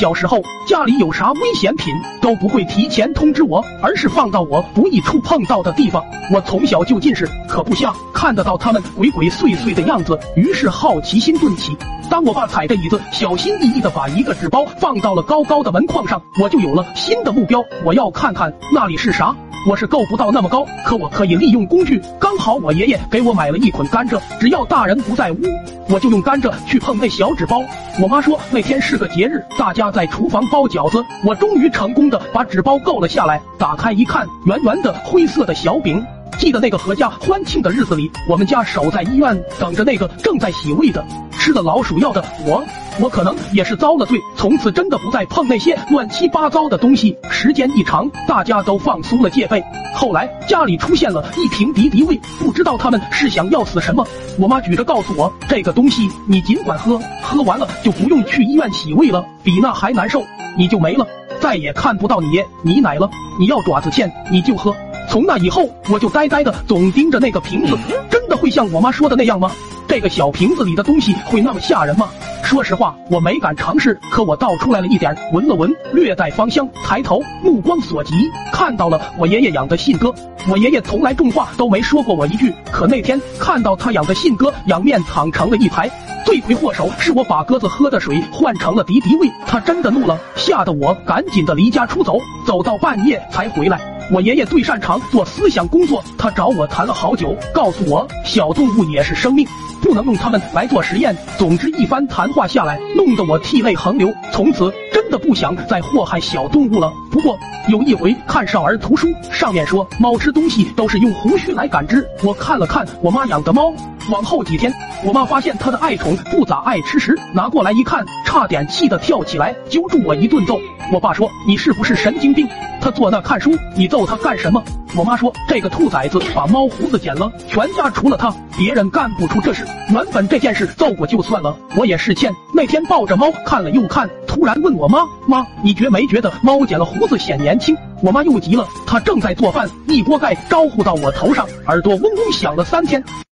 小时候家里有啥危险品都不会提前通知我，而是放到我不易触碰到的地方。我从小就近视，可不像看得到他们鬼鬼祟祟的样子，于是好奇心顿起。当我爸踩着椅子，小心翼翼地把一个纸包放到了高高的门框上，我就有了新的目标，我要看看那里是啥。我是够不到那么高，可我可以利用工具。刚好我爷爷给我买了一捆甘蔗，只要大人不在屋，我就用甘蔗去碰那小纸包。我妈说那天是个节日，大家在厨房包饺子。我终于成功的把纸包够了下来，打开一看，圆圆的灰色的小饼。记得那个阖家欢庆的日子里，我们家守在医院等着那个正在洗胃的、吃了老鼠药的我。我可能也是遭了罪，从此真的不再碰那些乱七八糟的东西。时间一长，大家都放松了戒备。后来家里出现了一瓶敌敌畏，不知道他们是想要死什么。我妈举着告诉我，这个东西你尽管喝，喝完了就不用去医院洗胃了，比那还难受，你就没了，再也看不到你爷你奶了。你要爪子欠你就喝。从那以后，我就呆呆的总盯着那个瓶子，真的会像我妈说的那样吗？这个小瓶子里的东西会那么吓人吗？说实话，我没敢尝试，可我倒出来了一点，闻了闻，略带芳香。抬头，目光所及，看到了我爷爷养的信鸽。我爷爷从来重话都没说过我一句，可那天看到他养的信鸽仰面躺成了一排，罪魁祸首是我把鸽子喝的水换成了敌敌畏，他真的怒了，吓得我赶紧的离家出走，走到半夜才回来。我爷爷最擅长做思想工作，他找我谈了好久，告诉我小动物也是生命。不能用它们来做实验。总之一番谈话下来，弄得我涕泪横流。从此的不想再祸害小动物了。不过有一回看少儿图书，上面说猫吃东西都是用胡须来感知。我看了看我妈养的猫，往后几天，我妈发现她的爱宠不咋爱吃食，拿过来一看，差点气得跳起来，揪住我一顿揍。我爸说：“你是不是神经病？他坐那看书，你揍他干什么？”我妈说：“这个兔崽子把猫胡子剪了，全家除了他，别人干不出这事。原本这件事揍过就算了，我也是欠。那天抱着猫看了又看，突然问我妈：妈，你觉没觉得猫剪了胡子显年轻？我妈又急了，她正在做饭，一锅盖招呼到我头上，耳朵嗡嗡响了三天。”